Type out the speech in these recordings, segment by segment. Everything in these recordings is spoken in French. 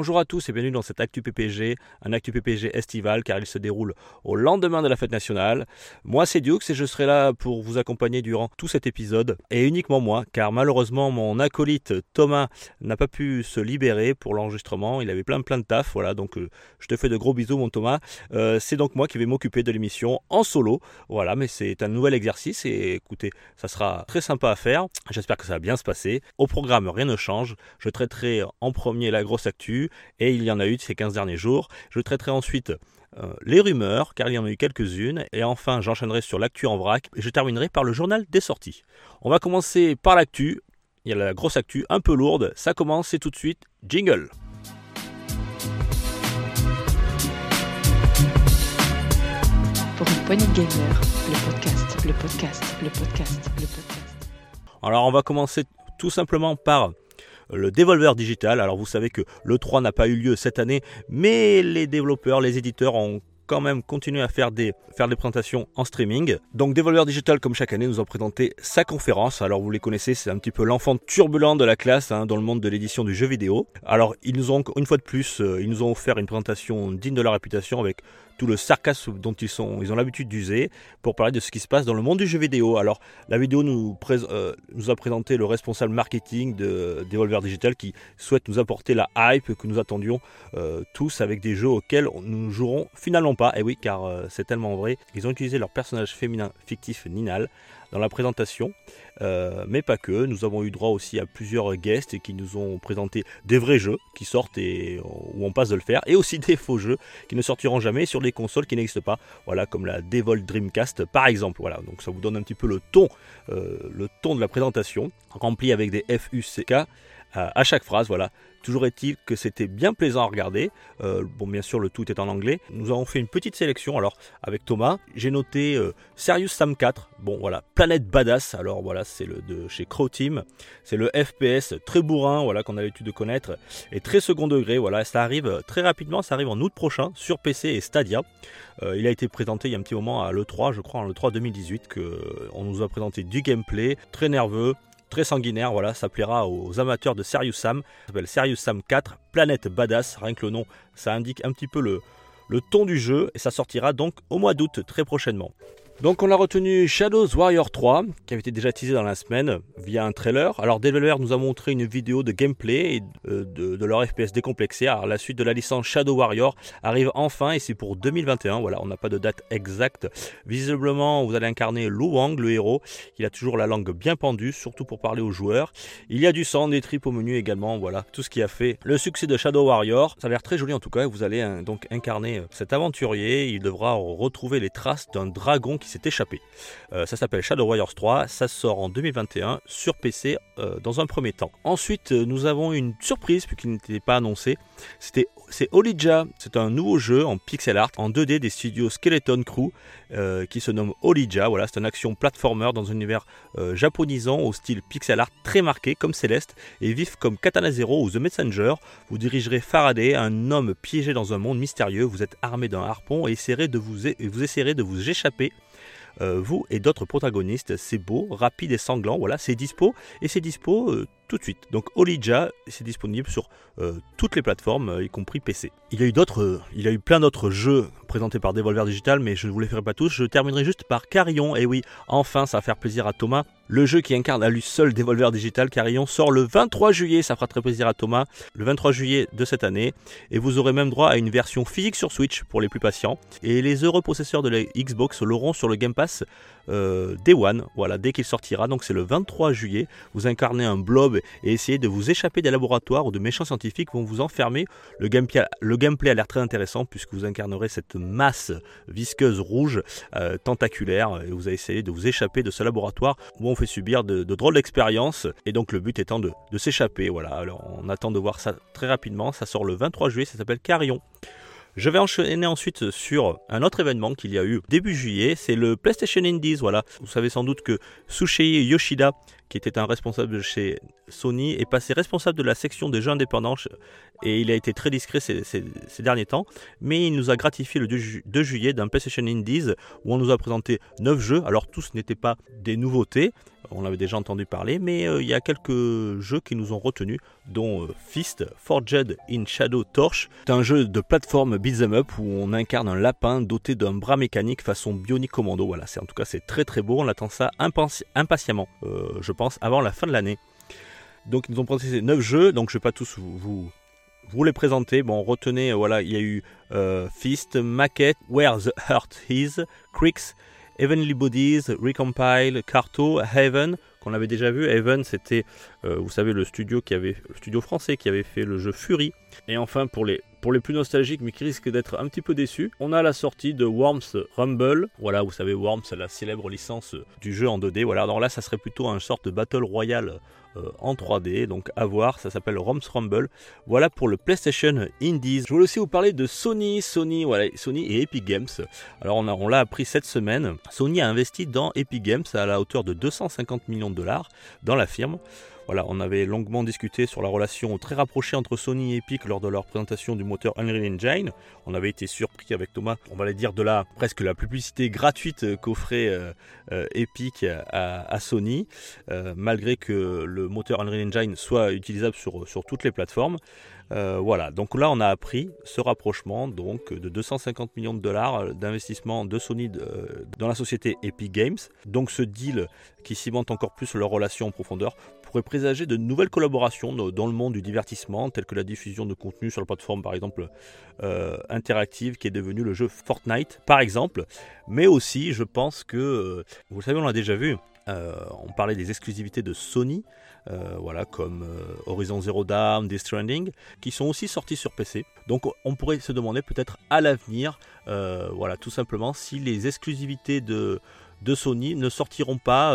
Bonjour à tous et bienvenue dans cet Actu PPG, un Actu PPG estival car il se déroule au lendemain de la fête nationale. Moi c'est Dukes et je serai là pour vous accompagner durant tout cet épisode et uniquement moi car malheureusement mon acolyte Thomas n'a pas pu se libérer pour l'enregistrement, il avait plein plein de taf, voilà donc euh, je te fais de gros bisous mon Thomas. Euh, c'est donc moi qui vais m'occuper de l'émission en solo, voilà mais c'est un nouvel exercice et écoutez ça sera très sympa à faire, j'espère que ça va bien se passer. Au programme rien ne change, je traiterai en premier la grosse actu et il y en a eu ces 15 derniers jours. Je traiterai ensuite euh, les rumeurs, car il y en a eu quelques-unes, et enfin j'enchaînerai sur l'actu en vrac, et je terminerai par le journal des sorties. On va commencer par l'actu, il y a la grosse actu un peu lourde, ça commence, c'est tout de suite, jingle Pour une poignée de gamers, le podcast, le podcast, le podcast, le podcast. Alors on va commencer tout simplement par le Devolver Digital. Alors vous savez que le 3 n'a pas eu lieu cette année, mais les développeurs, les éditeurs ont quand même continué à faire des, faire des présentations en streaming. Donc Devolver Digital, comme chaque année, nous a présenté sa conférence. Alors vous les connaissez, c'est un petit peu l'enfant turbulent de la classe hein, dans le monde de l'édition du jeu vidéo. Alors ils nous ont, une fois de plus, euh, ils nous ont offert une présentation digne de leur réputation avec tout le sarcasme dont ils, sont, ils ont l'habitude d'user pour parler de ce qui se passe dans le monde du jeu vidéo. Alors, la vidéo nous, euh, nous a présenté le responsable marketing de Devolver Digital qui souhaite nous apporter la hype que nous attendions euh, tous avec des jeux auxquels nous ne jouerons finalement pas. Et oui, car euh, c'est tellement vrai. Ils ont utilisé leur personnage féminin fictif Ninal dans la présentation, euh, mais pas que. Nous avons eu droit aussi à plusieurs guests qui nous ont présenté des vrais jeux qui sortent et où on passe de le faire, et aussi des faux jeux qui ne sortiront jamais sur des consoles qui n'existent pas, voilà comme la Devol Dreamcast par exemple. Voilà, donc ça vous donne un petit peu le ton, euh, le ton de la présentation, rempli avec des FUCK à, à chaque phrase. Voilà. Toujours est-il que c'était bien plaisant à regarder. Euh, bon, bien sûr, le tout est en anglais. Nous avons fait une petite sélection. Alors, avec Thomas, j'ai noté euh, Serious Sam 4. Bon, voilà, Planète Badass. Alors, voilà, c'est le de chez Crow Team. C'est le FPS très bourrin, voilà, qu'on a l'habitude de connaître, et très second degré. Voilà, ça arrive très rapidement. Ça arrive en août prochain sur PC et Stadia. Euh, il a été présenté il y a un petit moment à l'E3, je crois, en l'E3 2018, que euh, on nous a présenté du gameplay très nerveux, très sanguinaire, voilà, ça plaira aux amateurs de Serious Sam. Ça s'appelle Serious Sam 4, Planète Badass, rien que le nom, ça indique un petit peu le, le ton du jeu, et ça sortira donc au mois d'août très prochainement. Donc on a retenu Shadows Warrior 3, qui avait été déjà teasé dans la semaine via un trailer. Alors Devolver nous a montré une vidéo de gameplay et euh, de, leur FPS décomplexé. Alors la suite de la licence Shadow Warrior arrive enfin et c'est pour 2021. Voilà, on n'a pas de date exacte. Visiblement, vous allez incarner Lu Wang, le héros. Il a toujours la langue bien pendue, surtout pour parler aux joueurs. Il y a du sang, des tripes au menu également. Voilà, tout ce qui a fait le succès de Shadow Warrior. Ça a l'air très joli en tout cas. Vous allez hein, donc incarner euh, cet aventurier. Il devra retrouver les traces d'un dragon qui s'est échappé. Euh, ça s'appelle Shadow Warriors 3, ça sort en 2021 sur PC euh, dans un premier temps. Ensuite, euh, nous avons une surprise puisqu'il n'était pas annoncé. C'était c'est Olija, c'est un nouveau jeu en pixel art en 2D des studios Skeleton Crew qui se nomme Olija. Voilà, c'est une action platformer dans un univers japonisant au style pixel art très marqué comme Céleste et vif comme Katana Zero ou The Messenger. Vous dirigerez Faraday, un homme piégé dans un monde mystérieux. Vous êtes armé d'un harpon et de vous, et vous essayerez de vous échapper vous et d'autres protagonistes. C'est beau, rapide et sanglant. Voilà, c'est dispo et c'est dispo euh, tout de suite. Donc Olija, c'est disponible sur euh, toutes les plateformes, euh, y compris PC. Il y a eu d'autres, euh, il y a eu plein d'autres jeux présentés par Devolver Digital, mais je ne vous les ferai pas tous. Je terminerai juste par Carillon. Et oui, enfin, ça va faire plaisir à Thomas. Le jeu qui incarne à lui seul Devolver Digital, Carillon, sort le 23 juillet. Ça fera très plaisir à Thomas. Le 23 juillet de cette année. Et vous aurez même droit à une version physique sur Switch pour les plus patients. Et les heureux possesseurs de la Xbox l'auront sur le Game Pass euh, Day One. Voilà, dès qu'il sortira. Donc c'est le 23 juillet. Vous incarnez un blob et essayez de vous échapper des laboratoires où de méchants scientifiques vont vous enfermer. Le gameplay, a l'air très intéressant puisque vous incarnerez cette masse visqueuse rouge euh, tentaculaire et vous allez essayer de vous échapper de ce laboratoire où on fait subir de, drôles d'expériences et donc le but étant de, de s'échapper. Voilà, alors on attend de voir ça très rapidement. Ça sort le 23 juillet, ça s'appelle Carillon. Je vais enchaîner ensuite sur un autre événement qu'il y a eu début juillet, c'est le PlayStation Indies. Voilà, vous savez sans doute que Sushei Yoshida, qui était un responsable chez Sony, est passé responsable de la section des jeux indépendants et il a été très discret ces, derniers temps. Mais il nous a gratifié le 2, juillet d'un PlayStation Indies où on nous a présenté 9 jeux. Alors tous n'étaient pas des nouveautés, on l'avait déjà entendu parler, mais euh, il y a quelques jeux qui nous ont retenus, dont euh, Fist, Forged in Shadow Torch. C'est un jeu de plateforme beat'em up où on incarne un lapin doté d'un bras mécanique façon Bionic Commando. Voilà, c'est en tout cas c'est très très beau, on attend ça impatiemment, euh, je avant la fin de l'année. Donc ils nous ont présenté 9 jeux, donc je ne vais pas tous vous, vous, les présenter. Bon, retenez, voilà, il y a eu Fist, Maquette, Where the Heart Is, Creeks, Heavenly Bodies, Recompile, Carto, Heaven, qu'on avait déjà vu. Heaven, c'était, euh, vous savez, le studio, qui avait, le studio français qui avait fait le jeu Fury. Et enfin, pour les, pour les plus nostalgiques, mais qui risquent d'être un petit peu déçus, on a la sortie de Worms Rumble. Voilà, vous savez, Worms, la célèbre licence du jeu en 2D. Voilà, alors là, ça serait plutôt un sorte de Battle Royale en 3D. Donc à voir, ça s'appelle Roms Rumble. Voilà pour le PlayStation Indies. Je voulais aussi vous parler de Sony, Sony, voilà, Sony et Epic Games. Alors on, on l'a appris cette semaine. Sony a investi dans Epic Games à la hauteur de 250 millions de dollars dans la firme. Voilà, on avait longuement discuté sur la relation très rapprochée entre Sony et Epic lors de leur présentation du moteur Unreal Engine. On avait été surpris avec Thomas, on va dire de la presque la publicité gratuite qu'offrait euh, euh, Epic à, Sony, euh, malgré que le moteur Unreal Engine soit utilisable sur, sur toutes les plateformes. voilà, donc là on a appris ce rapprochement donc de 250 millions de dollars d'investissement de Sony dans la société Epic Games. Donc ce deal qui cimente encore plus leur relation en profondeur pourrait présager de nouvelles collaborations dans le monde du divertissement, telles que la diffusion de contenu sur la plateforme par exemple euh, interactive qui est devenue le jeu Fortnite par exemple. Mais aussi, je pense que, euh, vous le savez, on l'a déjà vu, euh, on parlait des exclusivités de Sony, voilà, comme Horizon Zero Dawn, Death Stranding, qui sont aussi sortis sur PC. Donc on pourrait se demander peut-être à l'avenir, voilà, tout simplement, si les exclusivités de, de Sony ne sortiront pas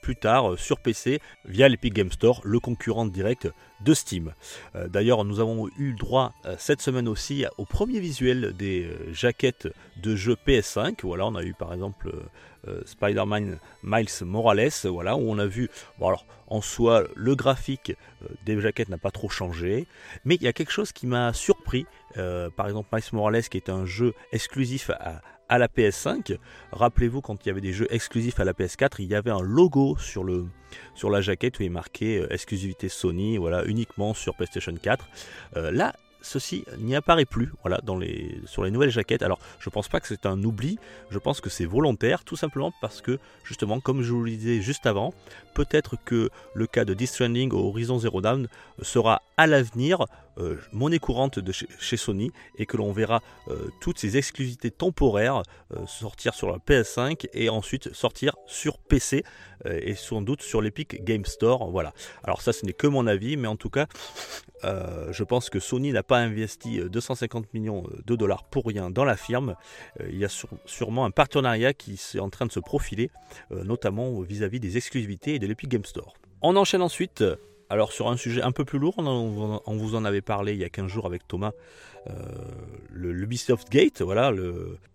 plus tard euh, sur PC via l'Epic Game Store, le concurrent direct de Steam. Euh, d'ailleurs, nous avons eu droit euh, cette semaine aussi au premier visuel des jaquettes de jeux PS5. Voilà, on a eu par exemple Spider-Man Miles Morales, voilà, où on a vu, bon alors en soi, le graphique des jaquettes n'a pas trop changé, mais il y a quelque chose qui m'a surpris. par exemple, Miles Morales, qui est un jeu exclusif à, la PS5. Rappelez-vous, quand il y avait des jeux exclusifs à la PS4, il y avait un logo sur, le, sur la jaquette où il est marqué euh, exclusivité Sony, voilà, uniquement sur PlayStation 4. Euh, là, ceci n'y apparaît plus sur les nouvelles jaquettes. Alors, je pense pas que c'est un oubli, je pense que c'est volontaire, tout simplement parce que, justement, comme je vous le disais juste avant, peut-être que le cas de Death Stranding au Horizon Zero Dawn sera à l'avenir euh, monnaie courante de chez, Sony et que l'on verra euh, toutes ces exclusivités temporaires euh, sortir sur la PS5 et ensuite sortir sur PC et sans doute sur l'Epic Game Store. Voilà. Alors ça ce n'est que mon avis, mais en tout cas je pense que Sony n'a pas investi 250 millions de dollars pour rien dans la firme. il y a sûrement un partenariat qui est en train de se profiler, notamment vis-à-vis des exclusivités et de l'Epic Game Store. On enchaîne ensuite alors sur un sujet un peu plus lourd, on, vous en avait parlé il y a 15 jours avec Thomas, le Ubisoft Gate, voilà,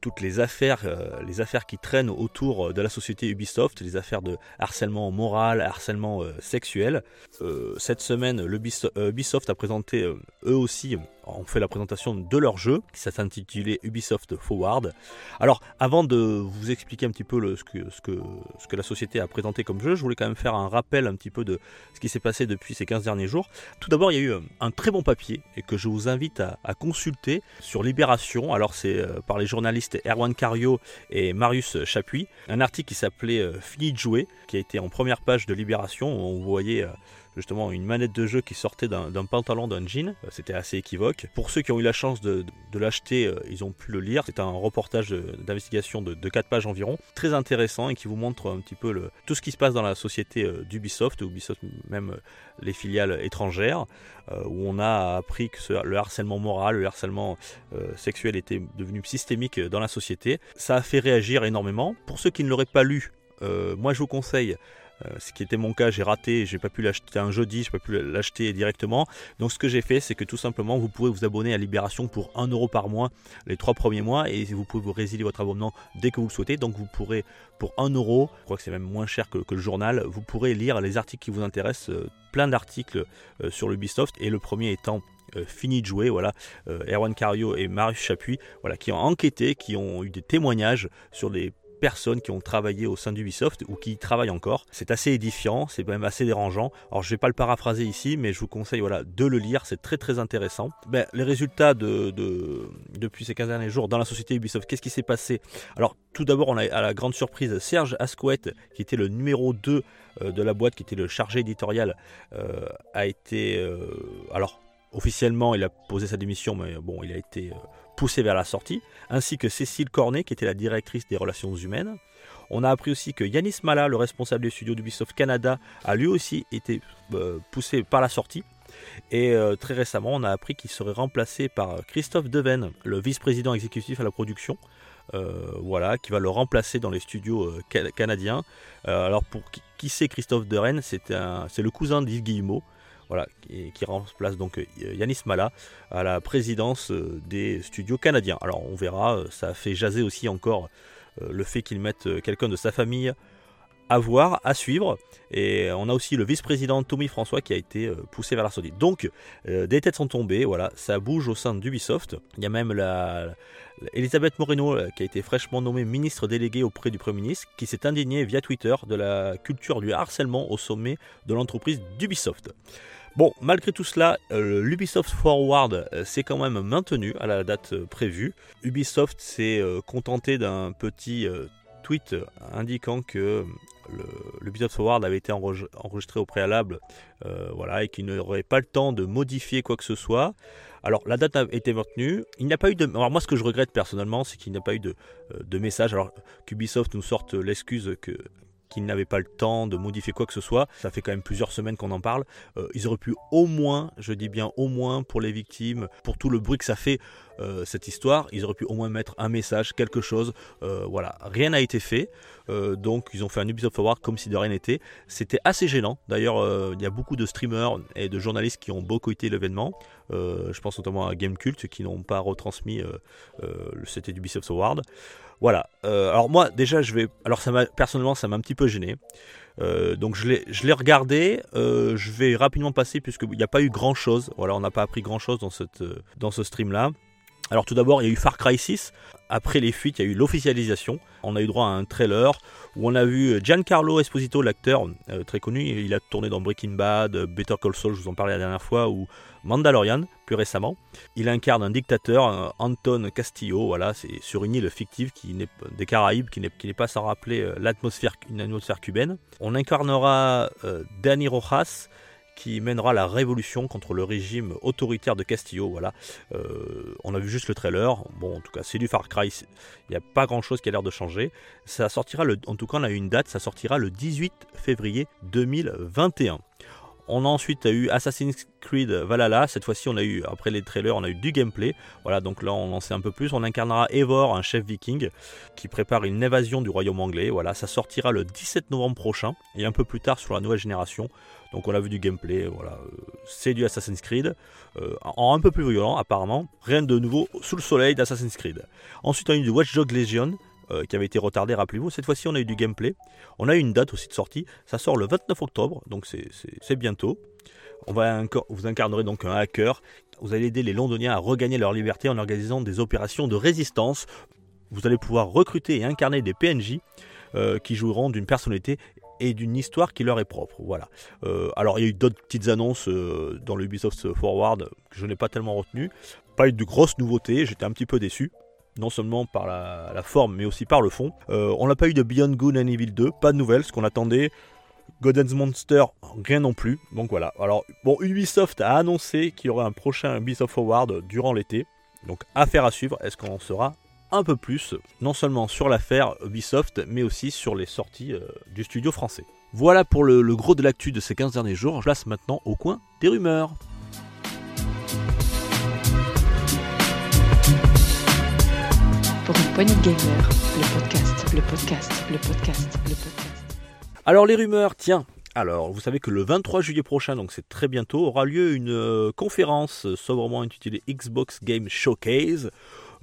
toutes les affaires, euh, les affaires qui traînent autour de la société Ubisoft, les affaires de harcèlement moral, harcèlement euh, sexuel. cette semaine, Ubisoft a présenté eux aussi ont fait la présentation de leur jeu qui s'intitulait Ubisoft Forward. Alors, avant de vous expliquer un petit peu ce, que, la société a présenté comme jeu, je voulais quand même faire un rappel un petit peu de ce qui s'est passé depuis ces 15 derniers jours. Tout d'abord, il y a eu un très bon papier et que je vous invite à, consulter sur Libération. Alors, c'est euh, par les journalistes Erwan Cario et Marius Chapuis. Un article qui s'appelait euh, Fini de jouer, qui a été en première page de Libération. Où on voyait euh, justement une manette de jeu qui sortait d'un pantalon d'un jean. Euh, c'était assez équivoque. Pour ceux qui ont eu la chance de, l'acheter, euh, ils ont pu le lire. C'est un reportage d'investigation de, 4 pages environ, très intéressant et qui vous montre un petit peu tout ce qui se passe dans la société euh, d'Ubisoft, Ubisoft même les filiales étrangères, où on a appris que le harcèlement moral, le harcèlement sexuel était devenu systémique dans la société. Ça a fait réagir énormément. Pour ceux qui ne l'auraient pas lu, moi je vous conseille Euh, ce qui était mon cas, j'ai raté, j'ai pas pu l'acheter un jeudi, j'ai pas pu l'acheter directement. Donc ce que j'ai fait, c'est que tout simplement, vous pouvez vous abonner à Libération pour 1 euro par mois les trois premiers mois et vous pouvez vous résilier votre abonnement dès que vous le souhaitez. Donc vous pourrez, pour 1 euro, je crois que c'est même moins cher que, le journal, vous pourrez lire les articles qui vous intéressent, euh, plein d'articles euh, sur l'Ubisoft et le premier étant fini de jouer, voilà, Erwan Cario et Marius Chapuis, voilà, qui ont enquêté, qui ont eu des témoignages sur les personnes qui ont travaillé au sein d'Ubisoft ou qui y travaillent encore. C'est assez édifiant, c'est même assez dérangeant. Alors je vais pas le paraphraser ici, mais je vous conseille voilà, de le lire, c'est très très intéressant. Ben, les résultats de, depuis ces 15 derniers jours dans la société Ubisoft, qu'est-ce qui s'est passé? Alors tout d'abord, on a à la grande surprise Serge Asquette, qui était le numéro 2 euh, de la boîte, qui était le chargé éditorial, euh, a été... Euh, alors officiellement, il a posé sa démission, mais bon, il a été poussé vers la sortie, ainsi que Cécile Cornet, qui était la directrice des relations humaines. On a appris aussi que Yanis Mala, le responsable des studios d'Ubisoft Canada, a lui aussi été euh, poussé par la sortie. Et euh, très récemment, on a appris qu'il serait remplacé par Christophe Deven, le vice-président exécutif à la production, euh, voilà, qui va le remplacer dans les studios canadiens. alors pour qui, c'est Christophe Deven? C'est le cousin d'Yves Guillemot, voilà, qui, remplace donc euh, Yanis Mala à la présidence euh, des studios canadiens. Alors on verra, euh, ça fait jaser aussi encore le fait qu'ils mettent quelqu'un de sa famille à voir, à suivre. Et on a aussi le vice-président Tommy François qui a été poussé vers la. Donc des têtes sont tombées, voilà, ça bouge au sein d'Ubisoft. Il y a même la, Elisabeth Moreno qui a été fraîchement nommée ministre déléguée auprès du Premier ministre, qui s'est indignée via Twitter de la culture du harcèlement au sommet de l'entreprise d'Ubisoft. Bon, malgré tout cela, euh, l'Ubisoft Forward euh, s'est quand même maintenu à la date euh, prévue. Ubisoft s'est contenté d'un petit tweet indiquant que l'Ubisoft Forward avait été enregistré au préalable voilà, et qu'il n'aurait pas le temps de modifier quoi que ce soit. Alors la date a été maintenue. Il n'y a pas eu de. Alors moi ce que je regrette personnellement, c'est qu'il n'y a pas eu de, de message. Alors qu'Ubisoft nous sorte l'excuse que qu'ils n'avaient pas le temps de modifier quoi que ce soit. Ça fait quand même plusieurs semaines qu'on en parle. Euh, ils auraient pu au moins, je dis bien au moins pour les victimes, pour tout le bruit que ça fait euh, cette histoire, ils auraient pu au moins mettre un message, quelque chose. Euh, voilà, rien n'a été fait. donc ils ont fait un Ubisoft Forward comme si de rien n'était. C'était assez gênant. D'ailleurs, il y a beaucoup de streamers et de journalistes qui ont boycotté l'événement. je pense notamment à Gamecult qui n'ont pas retransmis le CT d'Ubisoft Forward. Voilà. Euh, alors moi, déjà, je vais. Alors ça m'a personnellement, ça m'a un petit peu gêné. Euh, donc je l'ai regardé. Euh, je vais rapidement passer puisqu'il n'y a pas eu grand chose. Voilà, on n'a pas appris grand chose dans cette dans ce stream là. Alors tout d'abord, il y a eu Far Cry 6. Après les fuites, il y a eu l'officialisation. On a eu droit à un trailer où on a vu Giancarlo Esposito, l'acteur très connu. Il a tourné dans Breaking Bad, Better Call Saul, je vous en parlais la dernière fois, ou Mandalorian, plus récemment. Il incarne un dictateur, Anton Castillo, voilà, c'est sur une île fictive qui des Caraïbes, qui n'est pas sans rappeler euh, l'atmosphère, cubaine. On incarnera euh, Danny Rojas, qui mènera la révolution contre le régime autoritaire de Castillo. Voilà, euh, on a vu juste le trailer. Bon, en tout cas, c'est du Far Cry. Il n'y a pas grand chose qui a l'air de changer. Ça sortira en tout cas, on a une date. Ça sortira le 18 février 2021. On a ensuite eu Assassin's Creed Valhalla. Cette fois-ci, on a eu, après les trailers, on a eu du gameplay. Voilà, donc là, on en sait un peu plus. On incarnera Eivor, un chef viking, qui prépare une évasion du royaume anglais. Voilà, ça sortira le 17 novembre prochain et un peu plus tard sur la nouvelle génération. Donc on a vu du gameplay, voilà, euh, c'est du Assassin's Creed, euh, en un peu plus violent apparemment, rien de nouveau sous le soleil d'Assassin's Creed. Ensuite on a eu du Watch Dogs Legion, euh, qui avait été retardé, rappelez-vous. Cette fois-ci, on a eu du gameplay. On a eu une date aussi de sortie. Ça sort le 29 octobre, donc c'est bientôt. On va vous incarnerez donc un hacker. Vous allez aider les Londoniens à regagner leur liberté en organisant des opérations de résistance. Vous allez pouvoir recruter et incarner des PNJ euh, qui joueront d'une personnalité et d'une histoire qui leur est propre. Voilà. Euh, alors il y a eu d'autres petites annonces dans le Ubisoft Forward que je n'ai pas tellement retenu. Pas eu de grosses nouveautés, j'étais un petit peu déçu non seulement par la, forme, mais aussi par le fond. Euh, on n'a pas eu de Beyond Good and Evil 2, pas de nouvelles, ce qu'on attendait. Godden's Monster, rien non plus. Donc voilà. Alors, bon, Ubisoft a annoncé qu'il y aurait un prochain Ubisoft Forward durant l'été. Donc, affaire à suivre. Est-ce qu'on en saura un peu plus, non seulement sur l'affaire Ubisoft, mais aussi sur les sorties euh, du studio français. Voilà pour le, le gros de l'actu de ces 15 derniers jours. Je place maintenant au coin des rumeurs. De gamer, le podcast, le podcast, le podcast, le podcast. Alors les rumeurs, tiens, alors, vous savez que le 23 juillet prochain, donc c'est très bientôt, aura lieu une euh, conférence sobrement intitulée Xbox Game Showcase,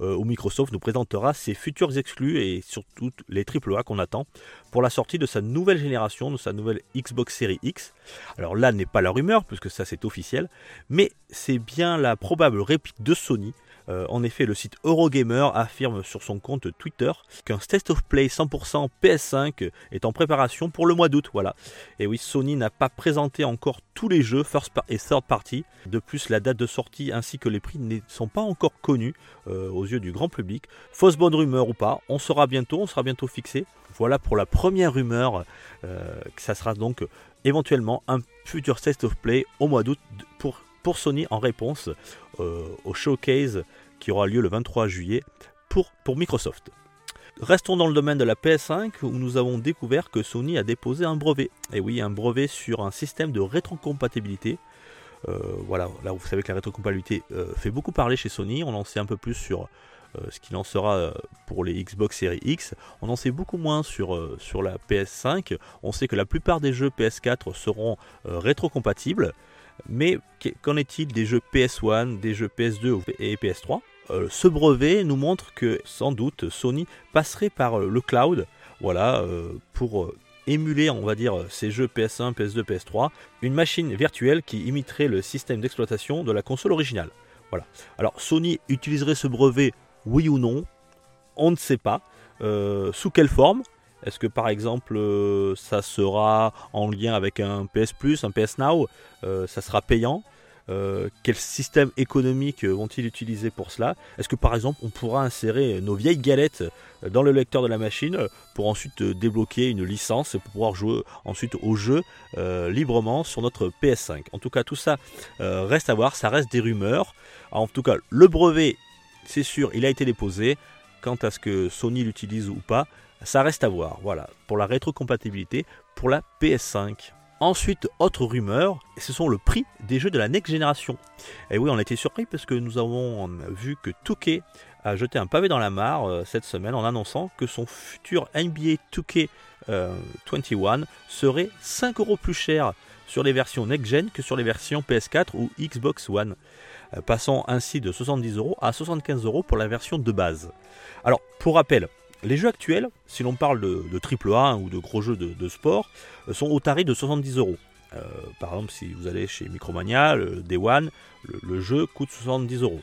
euh, où Microsoft nous présentera ses futurs exclus et surtout les AAA qu'on attend pour la sortie de sa nouvelle génération, de sa nouvelle Xbox Series X. Alors là n'est pas la rumeur, puisque ça c'est officiel, mais c'est bien la probable réplique de Sony euh, en effet, le site Eurogamer affirme sur son compte Twitter qu'un State of Play 100% PS5 est en préparation pour le mois d'août. Voilà. Et oui, Sony n'a pas présenté encore tous les jeux first et third party. De plus, la date de sortie ainsi que les prix ne sont pas encore connus euh, aux yeux du grand public. Fausse bonne rumeur ou pas, on sera bientôt, on sera bientôt fixé. Voilà pour la première rumeur, euh, que ça sera donc éventuellement un futur State of Play au mois d'août pour pour Sony en réponse euh, au showcase qui aura lieu le 23 juillet pour, pour Microsoft. Restons dans le domaine de la PS5 où nous avons découvert que Sony a déposé un brevet. Et oui, un brevet sur un système de rétrocompatibilité. Euh, voilà, là vous savez que la rétrocompatibilité euh, fait beaucoup parler chez Sony. On en sait un peu plus sur ce qu'il en sera pour les Xbox Series X. On en sait beaucoup moins sur, sur la PS5. On sait que la plupart des jeux PS4 seront rétrocompatibles. Mais qu'en est-il des jeux PS1, des jeux PS2 et PS3 euh, Ce brevet nous montre que sans doute Sony passerait par euh, le cloud, voilà, euh, pour émuler, on va ces jeux PS1, PS2, PS3, une machine virtuelle qui imiterait le système d'exploitation de la console originale. Voilà. Alors Sony utiliserait ce brevet, oui ou non? On ne sait pas. sous quelle forme? Est-ce que par exemple euh, ça sera en lien avec un PS Plus, un PS Now euh, Ça sera payant euh, quel système économique vont-ils utiliser pour cela? Est-ce que par exemple on pourra insérer nos vieilles galettes dans le lecteur de la machine pour ensuite débloquer une licence et pour pouvoir jouer ensuite au jeu librement sur notre PS5 En tout cas tout ça reste à voir, ça reste des rumeurs. en tout cas le brevet c'est sûr il a été déposé. Quant à ce que Sony l'utilise ou pas, ça reste à voir, voilà, pour la rétrocompatibilité pour la PS5. Ensuite, autre rumeur, ce sont le prix des jeux de la next génération. Et oui, on a été surpris parce que nous avons vu que Touquet a jeté un pavé dans la mare euh, cette semaine en annonçant que son futur NBA 2K 21 serait 5 euros plus cher sur les versions next-gen que sur les versions PS4 ou Xbox One, euh, passant ainsi de 70 euros à 75 euros pour la version de base. Alors, pour rappel, les jeux actuels, si l'on parle de, AAA ou de gros jeux de, sport, euh, sont au tarif de 70 euros. Euh, par exemple, si vous allez chez Micromania, le Day One, le, jeu coûte 70 euros.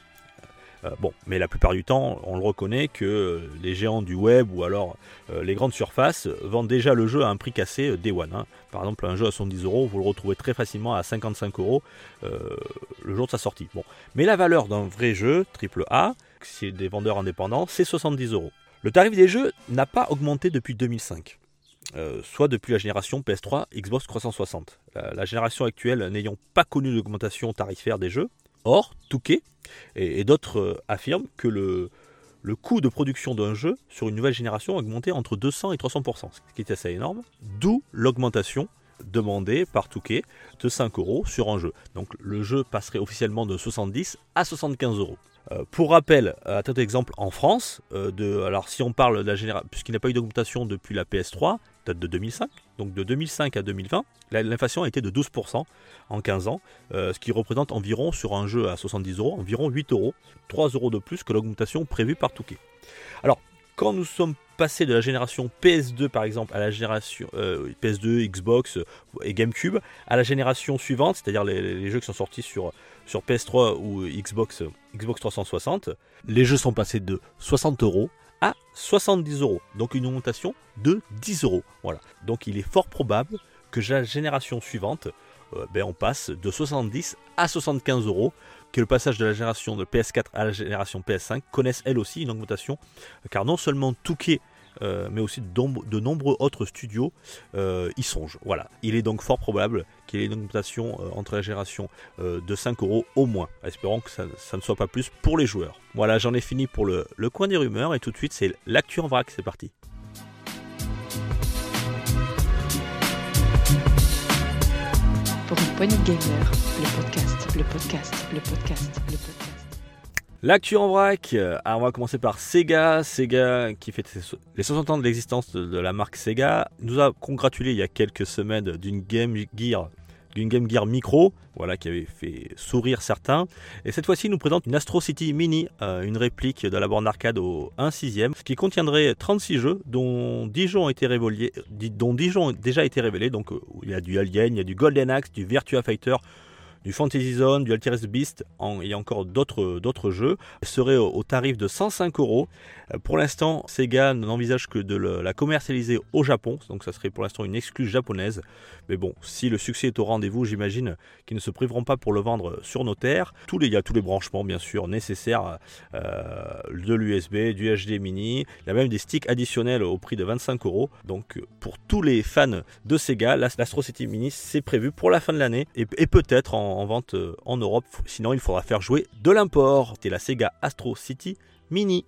Euh, bon, mais la plupart du temps, on le reconnaît que les géants du web ou alors les grandes surfaces vendent déjà le jeu à un prix cassé Day One. Hein. Par exemple, un jeu à 70 euros, vous le retrouvez très facilement à 55 euros le jour de sa sortie. Bon, mais la valeur d'un vrai jeu AAA, si c'est des vendeurs indépendants, c'est 70 euros. Le tarif des jeux n'a pas augmenté depuis 2005. Euh, soit depuis la génération PS3 Xbox 360. La, génération actuelle n'ayant pas connu d'augmentation tarifaire des jeux. Or, Touquet et, d'autres euh, affirment que le, coût de production d'un jeu sur une nouvelle génération a augmenté entre 200 et 300%, ce qui est assez énorme. D'où l'augmentation demandée par Touquet de 5 euros sur un jeu. Donc le jeu passerait officiellement de 70 à 75 euros. Euh, pour rappel, à titre d'exemple, en France, euh, alors si on parle de la génération, puisqu'il n'y a pas eu d'augmentation depuis la PS3, date de 2005, donc de 2005 à 2020, l'inflation a été de 12% en 15 ans, euh, ce qui représente environ, sur un jeu à 70 euros, environ 8 euros, 3 euros de plus que l'augmentation prévue par Touquet. Alors, quand nous sommes passés de la génération PS2 par exemple à la génération PS2, Xbox et GameCube à la génération suivante, c'est-à-dire les, jeux qui sont sortis sur sur PS3 ou Xbox, Xbox 360, les jeux sont passés de 60 euros à 70 euros. Donc une augmentation de 10 euros. Voilà. Donc il est fort probable que la génération suivante, euh, ben on passe de 70 à 75 euros. Que le passage de la génération de PS4 à la génération PS5 connaisse elle aussi une augmentation. Car non seulement Touquet euh, mais aussi de, nombreux autres studios euh, y songent. Voilà. Il est donc fort probable qu'il y ait une augmentation euh, entre la génération de 5 euros au moins. Espérons que ça, ne soit pas plus pour les joueurs. Voilà, j'en ai fini pour le, coin des rumeurs et tout de suite c'est l'actu en vrac, c'est parti. Pour une poignée gamer, le podcast, le podcast, le podcast, le podcast. L'actu en vrac, euh, alors on va commencer par Sega. Sega qui fait les 60 ans de l'existence de, la marque Sega nous a congratulé il y a quelques semaines d'une Game Gear Game Gear Micro, voilà, qui avait fait sourire certains. Et cette fois-ci, il nous présente une Astro City Mini, euh, une réplique de la borne arcade au 1 6 qui contiendrait 36 jeux, dont 10 jeux ont été dont 10 jeux ont déjà été révélés. Donc, euh, il y a du Alien, il y a du Golden Axe, du Virtua Fighter, du Fantasy Zone, du Altered Beast et encore d'autres jeux. serait au, tarif de 105 euros. Euh, pour l'instant, Sega n'envisage que de la commercialiser au Japon, donc ça serait pour l'instant une exclue japonaise. Mais bon, si le succès est au rendez-vous, j'imagine qu'ils ne se priveront pas pour le vendre sur nos terres. Tous les, il y a tous les branchements bien sûr nécessaires euh, de l'USB, du HD mini. Il y a même des sticks additionnels au prix de 25 euros. Donc pour tous les fans de Sega, l'Astro City Mini c'est prévu pour la fin de l'année et, peut-être en, vente euh, en Europe. Sinon, il faudra faire jouer de l'import. C'était la Sega Astro City Mini.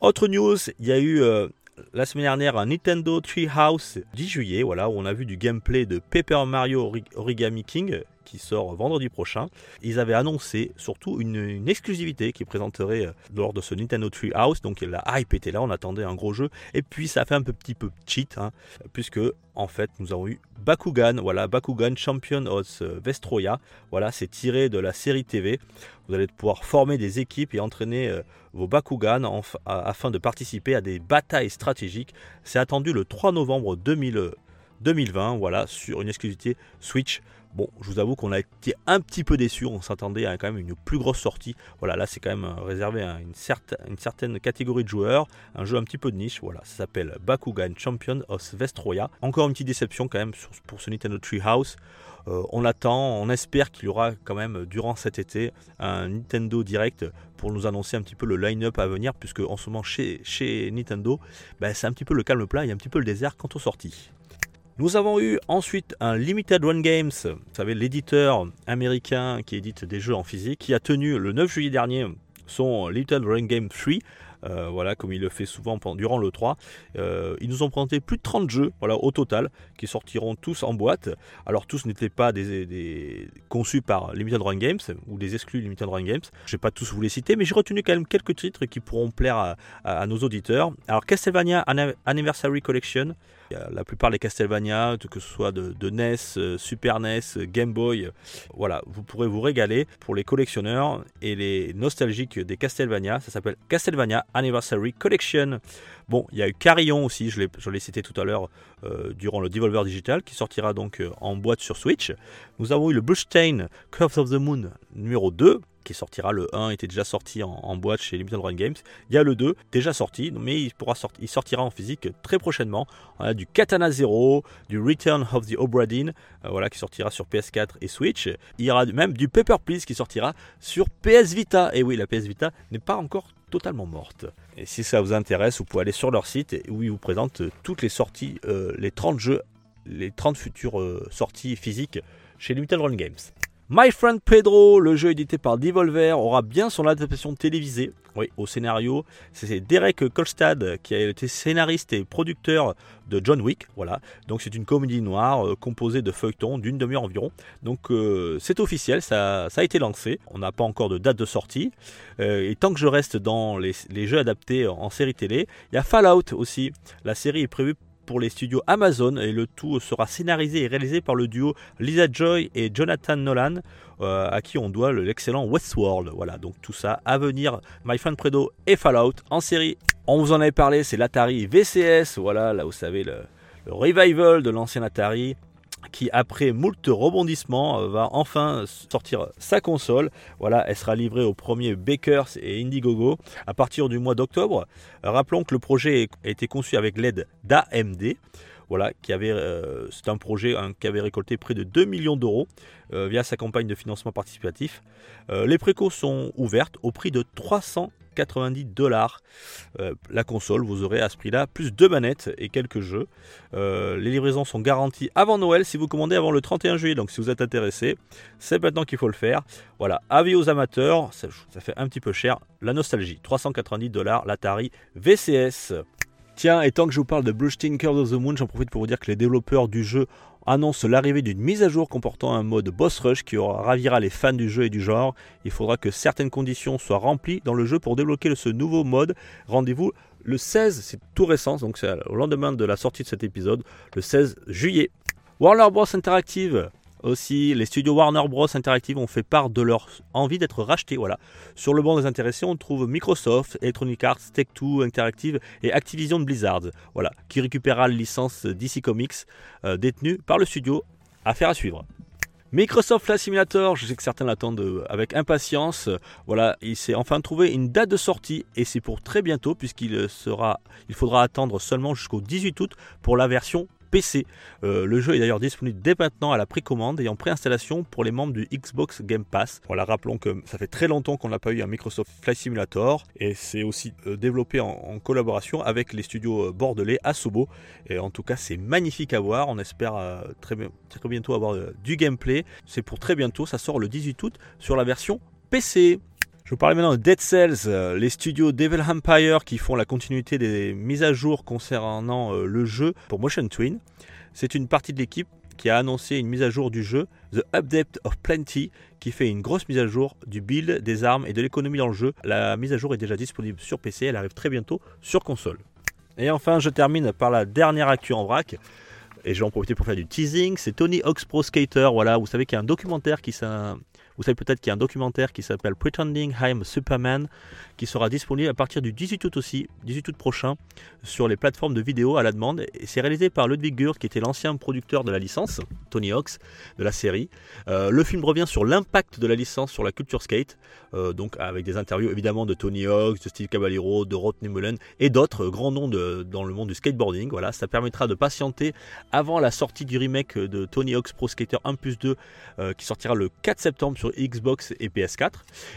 Autre news, il y a eu euh, la semaine dernière un Nintendo Treehouse 10 juillet, voilà, où on a vu du gameplay de Paper Mario Origami King qui sort vendredi prochain. Ils avaient annoncé surtout une, exclusivité qui présenterait euh, lors de ce Nintendo Treehouse. Donc la hype était là, on attendait un gros jeu. Et puis ça fait un petit peu cheat, hein, puisque en fait nous avons eu Bakugan, voilà Bakugan Champion of Vestroya. Voilà, c'est tiré de la série TV. Vous allez pouvoir former des équipes et entraîner euh, vos Bakugan afin de participer à des batailles stratégiques. C'est attendu le 3 novembre 2020, voilà, sur une exclusivité Switch. Bon, je vous avoue qu'on a été un petit peu déçus, on s'attendait à quand même une plus grosse sortie. Voilà, là c'est quand même réservé à une, certaine, catégorie de joueurs, un jeu un petit peu de niche. Voilà, ça s'appelle Bakugan Champion of Vestroya. Encore une petite déception quand même pour ce Nintendo Treehouse. Euh, on attend, on espère qu'il y aura quand même durant cet été un Nintendo Direct pour nous annoncer un petit peu le line-up à venir, puisque en ce moment chez, Nintendo, ben, c'est un petit peu le calme plat et un petit peu le désert quant aux sorties. Nous avons eu ensuite un Limited Run Games, vous savez l'éditeur américain qui édite des jeux en physique, qui a tenu le 9 juillet dernier son Limited Run Game 3 euh, voilà, comme il le fait souvent durant le 3. Euh, ils nous ont présenté plus de 30 jeux voilà, au total qui sortiront tous en boîte. Alors tous n'étaient pas des, conçus par Limited Run Games ou des exclus Limited Run Games. Je vais pas tous vous les citer, mais j'ai retenu quand même quelques titres qui pourront plaire à, nos auditeurs. Alors Castlevania Anniversary Collection, la plupart des Castlevania, que ce soit de, NES, euh, Super NES, Game Boy, voilà, vous pourrez vous régaler pour les collectionneurs et les nostalgiques des Castlevania. Ça s'appelle Castlevania Anniversary Collection. Bon, il y a eu Carillon aussi, je l'ai cité tout à l'heure euh, durant le Devolver Digital, qui sortira donc euh, en boîte sur Switch. Nous avons eu le Bushstein Curves of the Moon numéro 2, qui sortira le 1 était déjà sorti en, boîte chez Limited Run Games. Il y a le 2 déjà sorti, mais il, pourra sortir, il sortira en physique très prochainement. On a du Katana Zero, du Return of the Obra Dinn, euh, voilà qui sortira sur PS4 et Switch. Il y aura même du Paper Please qui sortira sur PS Vita. Et oui, la PS Vita n'est pas encore totalement morte. Et si ça vous intéresse, vous pouvez aller sur leur site où ils vous présentent toutes les sorties, euh, les 30 jeux, les 30 futures euh, sorties physiques chez Limited Run Games. My Friend Pedro, le jeu édité par Devolver, aura bien son adaptation télévisée. Oui, au scénario, c'est Derek Kolstad qui a été scénariste et producteur de John Wick. Voilà, donc c'est une comédie noire euh, composée de feuilletons d'une demi-heure environ. Donc euh, c'est officiel, ça, a été lancé. On n'a pas encore de date de sortie. Euh, et tant que je reste dans les, les jeux adaptés en série télé, il y a Fallout aussi. La série est prévue pour les studios Amazon et le tout sera scénarisé et réalisé par le duo Lisa Joy et Jonathan Nolan euh, à qui on doit l'excellent Westworld. Voilà, donc tout ça à venir. My Friend Predo et Fallout en série. On vous en avait parlé, c'est l'Atari VCS. Voilà, là vous savez le, le revival de l'ancien Atari qui après moult rebondissements euh, va enfin sortir sa console. Voilà, elle sera livrée au premier Bakers et Indiegogo à partir du mois d'octobre. Rappelons que le projet a été conçu avec l'aide d'AMD. Voilà, euh, c'est un projet qui avait récolté près de 2 millions d'euros euh, via sa campagne de financement participatif. les précaux sont ouvertes au prix de 300 90 dollars. Euh, la console, vous aurez à ce prix-là plus deux manettes et quelques jeux. Euh, les livraisons sont garanties avant Noël si vous commandez avant le 31 juillet. Donc si vous êtes intéressé, c'est maintenant qu'il faut le faire. Voilà, avis aux amateurs, ça, fait un petit peu cher. La nostalgie, 390 dollars, l'Atari VCS. Tiens, et tant que je vous parle de Bluesteen Curse of the Moon, j'en profite pour vous dire que les développeurs du jeu annoncent l'arrivée d'une mise à jour comportant un mode boss rush qui ravira les fans du jeu et du genre. Il faudra que certaines conditions soient remplies dans le jeu pour débloquer ce nouveau mode. Rendez-vous le 16, c'est tout récent, donc c'est au lendemain de la sortie de cet épisode, le 16 juillet. Warner Bros Interactive aussi, les studios Warner Bros. Interactive ont fait part de leur envie d'être rachetés. Voilà. Sur le banc des intéressés, on trouve Microsoft, Electronic Arts, Take-Two Interactive et Activision Blizzard, voilà, qui récupérera la licence DC Comics euh, détenue par le studio. Affaire à suivre. Microsoft Flight Simulator, je sais que certains l'attendent euh, avec impatience. Voilà, il s'est enfin trouvé une date de sortie et c'est pour très bientôt puisqu'il sera, il faudra attendre seulement jusqu'au 18 août pour la version PC. Euh, le jeu est d'ailleurs disponible dès maintenant à la précommande et en préinstallation pour les membres du Xbox Game Pass. Voilà, rappelons que ça fait très longtemps qu'on n'a pas eu un Microsoft Flight Simulator et c'est aussi euh, développé en, collaboration avec les studios euh, bordelais Asobo. Et en tout cas, c'est magnifique à voir. On espère très, très bientôt avoir du gameplay. C'est pour très bientôt. Ça sort le 18 août sur la version PC. Je vous parle maintenant de Dead Cells, euh, les studios Devil Empire qui font la continuité des mises à jour concernant euh, le jeu pour Motion Twin. C'est une partie de l'équipe qui a annoncé une mise à jour du jeu, The Update of Plenty, qui fait une grosse mise à jour du build, des armes et de l'économie dans le jeu. La mise à jour est déjà disponible sur PC, elle arrive très bientôt sur console. Et enfin, je termine par la dernière actu en vrac. Et je vais en profiter pour faire du teasing. C'est Tony Hawk's Pro Skater. Voilà, vous savez qu'il y a un documentaire qui, vous savez peut-être qu'il y a un documentaire qui s'appelle Pretending I'm Superman qui sera disponible à partir du 18 août aussi, 18 août prochain, sur les plateformes de vidéo à la demande. Et c'est réalisé par Ludwig Gurt, qui était l'ancien producteur de la licence, Tony Hawk's, de la série. Euh, le film revient sur l'impact de la licence sur la culture skate, euh, donc avec des interviews évidemment de Tony Hawk, de Steve Caballero, de Rodney Mullen et d'autres grands noms dans le monde du skateboarding. Voilà, ça permettra de patienter avant la sortie du remake de Tony Hawk's Pro Skater 1 plus 2 euh, qui sortira le 4 septembre sur Xbox et PS4.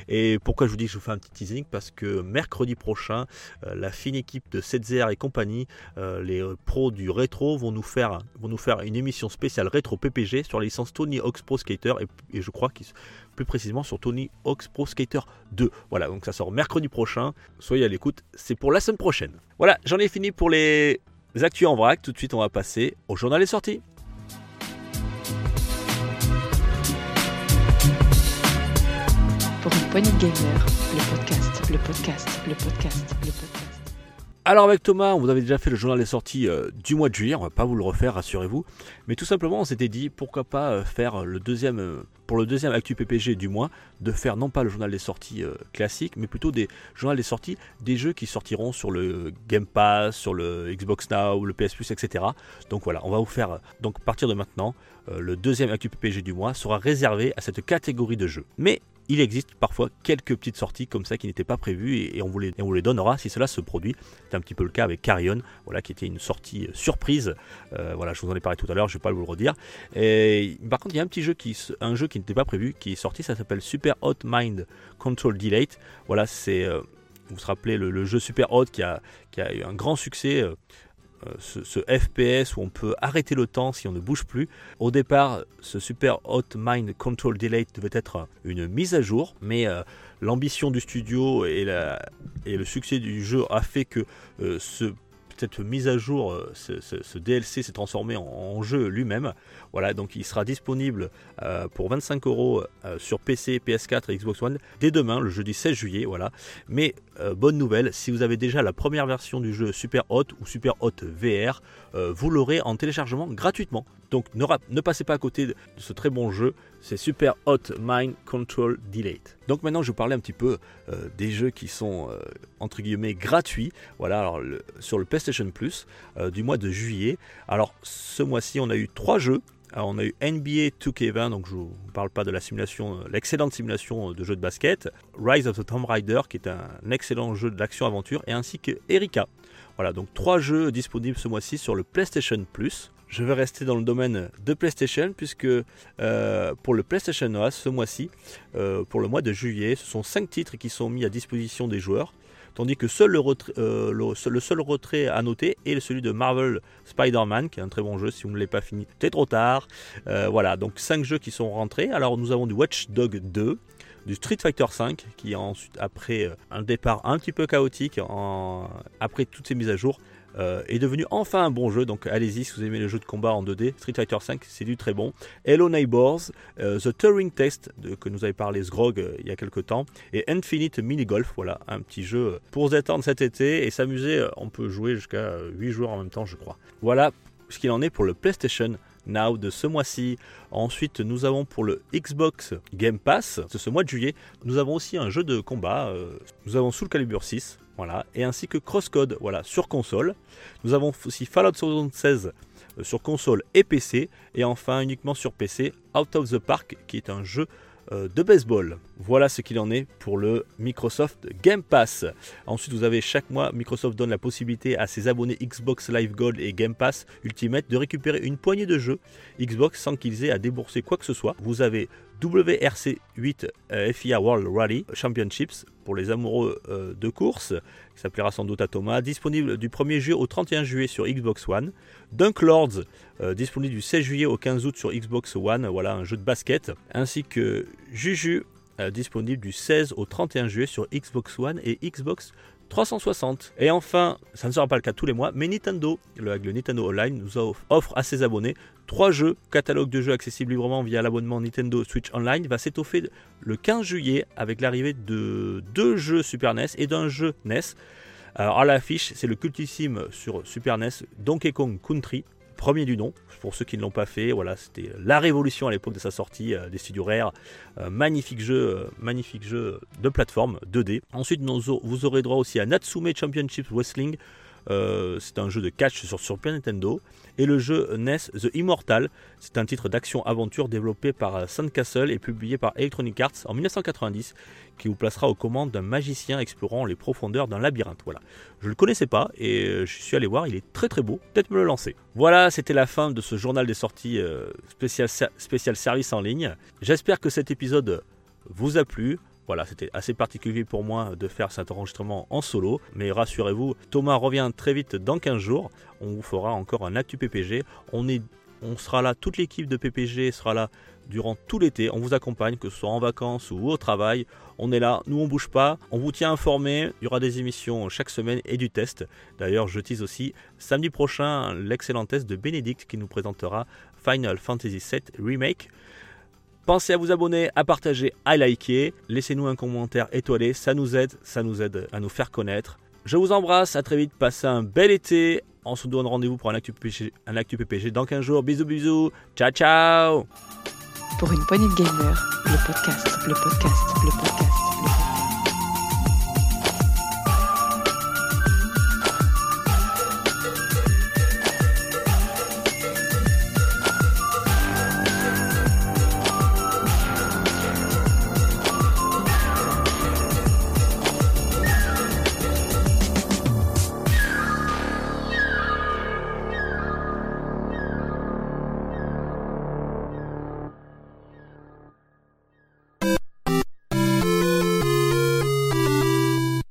Et pourquoi je vous dis que je vous fais un petit teasing? Parce que mercredi prochain, euh, la fine équipe de 7 et compagnie, euh, les pros du rétro, vont nous, faire, vont nous faire une émission spéciale rétro PPG sur la licence Tony Hawk's Pro Skater et, je crois qu'ils plus précisément sur Tony Hawk's Pro Skater 2. Voilà, donc ça sort mercredi prochain. Soyez à l'écoute, c'est pour la semaine prochaine. Voilà, j'en ai fini pour les actus en vrac. Tout de suite, on va passer au journal des sorties. De gamer, le podcast, le podcast, le podcast, le podcast. Alors avec Thomas, vous avait déjà fait le journal des sorties euh, du mois de juillet, on va pas vous le refaire, rassurez-vous. Mais tout simplement, on s'était dit pourquoi pas euh, faire le deuxième, euh, pour le deuxième Actu PPG du mois, de faire non pas le journal des sorties classique, mais plutôt des journal des sorties des jeux qui sortiront sur le Game Pass, sur le Xbox Now, le PS Plus, etc. Donc voilà, on va vous faire, donc partir de maintenant, le deuxième Actu PPG du mois sera réservé à cette catégorie de jeux. Mais il existe parfois quelques petites sorties comme ça qui n'étaient pas prévues et, on, vous les, on les donnera si cela se produit. C'est un petit peu le cas avec Carrion, voilà, qui était une sortie euh, surprise. Euh, voilà, je vous en ai parlé tout à l'heure, je ne vais pas vous le redire. Et, par contre, il y a un petit jeu qui, un jeu qui n'était pas prévu, qui est sorti, ça s'appelle Super Hot Mind Control Delay. Voilà, c'est, euh, vous vous rappelez le, jeu Super Hot qui a, eu un grand succès. Ce, FPS où on peut arrêter le temps si on ne bouge plus. Au départ, ce Super Hot Mind Control Delay devait être une mise à jour, mais euh, l'ambition du studio et, le succès du jeu a fait que euh, ce cette mise à jour, euh, ce, DLC s'est transformé en, jeu lui-même. Voilà, donc il sera disponible euh, pour 25 euros euh, sur PC, PS4 et Xbox One dès demain, le jeudi 16 juillet. Voilà. Mais bonne nouvelle, si vous avez déjà la première version du jeu Super Hot ou Super Hot VR, vous l'aurez en téléchargement gratuitement. Donc ne, passez pas à côté de ce très bon jeu, c'est Super Hot Mind Control Delay. Donc maintenant je vais vous parler un petit peu euh, des jeux qui sont euh, entre guillemets gratuits. Voilà, sur le PlayStation Plus euh, du mois de juillet. Alors ce mois-ci on a eu trois jeux. On a eu NBA 2K20, donc je ne vous parle pas de la simulation, l'excellente simulation de jeu de basket, Rise of the Tomb Raider, qui est un excellent jeu d'action-aventure, et ainsi que Erika. Voilà, donc trois jeux disponibles ce mois-ci sur le PlayStation Plus je vais rester dans le domaine de PlayStation puisque euh, pour le PlayStation OAS ce mois-ci, euh, pour le mois de juillet, ce sont 5 titres qui sont mis à disposition des joueurs. Tandis que euh, le, seul retrait à noter est celui de Marvel Spider-Man, qui est un très bon jeu. Si vous ne l'avez pas fini, c'est trop tard. voilà, donc 5 jeux qui sont rentrés. Alors nous avons du Watch Dog 2, du Street Fighter 5, qui ensuite, après un départ un petit peu chaotique, après toutes ces mises à jour, euh, est devenu enfin un bon jeu. Donc allez-y si vous aimez les jeux de combat en 2D. Street Fighter V, c'est du très bon. Hello Neighbors, euh, The Turing Test de, que nous avait parlé Sgrog euh, il y a quelques temps, et Infinite Mini Golf. Voilà, un petit jeu pour se détendre cet été et s'amuser. On peut jouer jusqu'à 8 joueurs en même temps, je crois. Voilà ce qu'il en est pour le PlayStation Now de ce mois-ci. Ensuite, nous avons pour le Xbox Game Pass de ce mois de juillet, nous avons aussi un jeu de combat. nous avons Soul Calibur 6, et ainsi que Crosscode, voilà, sur console. Nous avons aussi Fallout 76 euh, sur console et PC, et enfin uniquement sur PC, Out of the Park, qui est un jeu de baseball. Voilà ce qu'il en est pour le Microsoft Game Pass. Ensuite, vous avez chaque mois, Microsoft donne la possibilité à ses abonnés Xbox Live Gold et Game Pass Ultimate de récupérer une poignée de jeux Xbox sans qu'ils aient à débourser quoi que ce soit. Vous avez WRC 8 euh, FIA World Rally Championships pour les amoureux euh, de course, qui s'appellera sans doute à Thomas, disponible du 1er juillet au 31 juillet sur Xbox One. Dunk Lords, euh, disponible du 16 juillet au 15 août sur Xbox One, voilà un jeu de basket, ainsi que Juju, disponible du 16 au 31 juillet sur Xbox One et Xbox 360. Et enfin, ça ne sera pas le cas tous les mois, mais Nintendo, le, Nintendo Online, nous offre à ses abonnés trois jeux, catalogue de jeux accessibles librement via l'abonnement Nintendo Switch Online, va s'étoffer le 15 juillet avec l'arrivée de deux jeux Super NES et d'un jeu NES. Alors à l'affiche, c'est le cultissime sur Super NES Donkey Kong Country, premier du nom. Pour ceux qui ne l'ont pas fait, voilà, c'était la révolution à l'époque de sa sortie euh, des studios Rare. Euh, magnifique jeu, euh, magnifique jeu de plateforme 2D. Ensuite, vous aurez droit aussi à Natsume Championship Wrestling. C'est un jeu de catch sur Super Nintendo et le jeu NES The Immortal. C'est un titre d'action-aventure développé par Sandcastle et publié par Electronic Arts en 1990 qui vous placera aux commandes d'un magicien explorant les profondeurs d'un labyrinthe. Voilà. Je ne le connaissais pas et euh, je suis allé voir, il est très très beau, peut-être me le lancer. Voilà, c'était la fin de ce journal des sorties euh, spécial, spécial service en ligne. J'espère que cet épisode vous a plu. Voilà, c'était assez particulier pour moi de faire cet enregistrement en solo, mais rassurez-vous, Thomas revient très vite dans 15 jours. On vous fera encore un actu PPG. On, sera là, toute l'équipe de PPG sera là durant tout l'été. On vous accompagne, que ce soit en vacances ou au travail. On est là, nous on bouge pas, on vous tient informé. Il y aura des émissions chaque semaine et du test. D'ailleurs, je tease aussi samedi prochain l'excellent test de Bénédicte qui nous présentera Final Fantasy VII Remake. Pensez à vous abonner, à partager, à liker. Laissez-nous un commentaire étoilé, ça nous aide, ça nous aide à nous faire connaître. Je vous embrasse, à très vite, passez un bel été. On se donne rendez-vous pour un actu, PPG, un actu PPG dans 15 jours. Bisous, bisous. Ciao, ciao. Pour une poignée de gamer, le podcast, le podcast, le podcast, le podcast.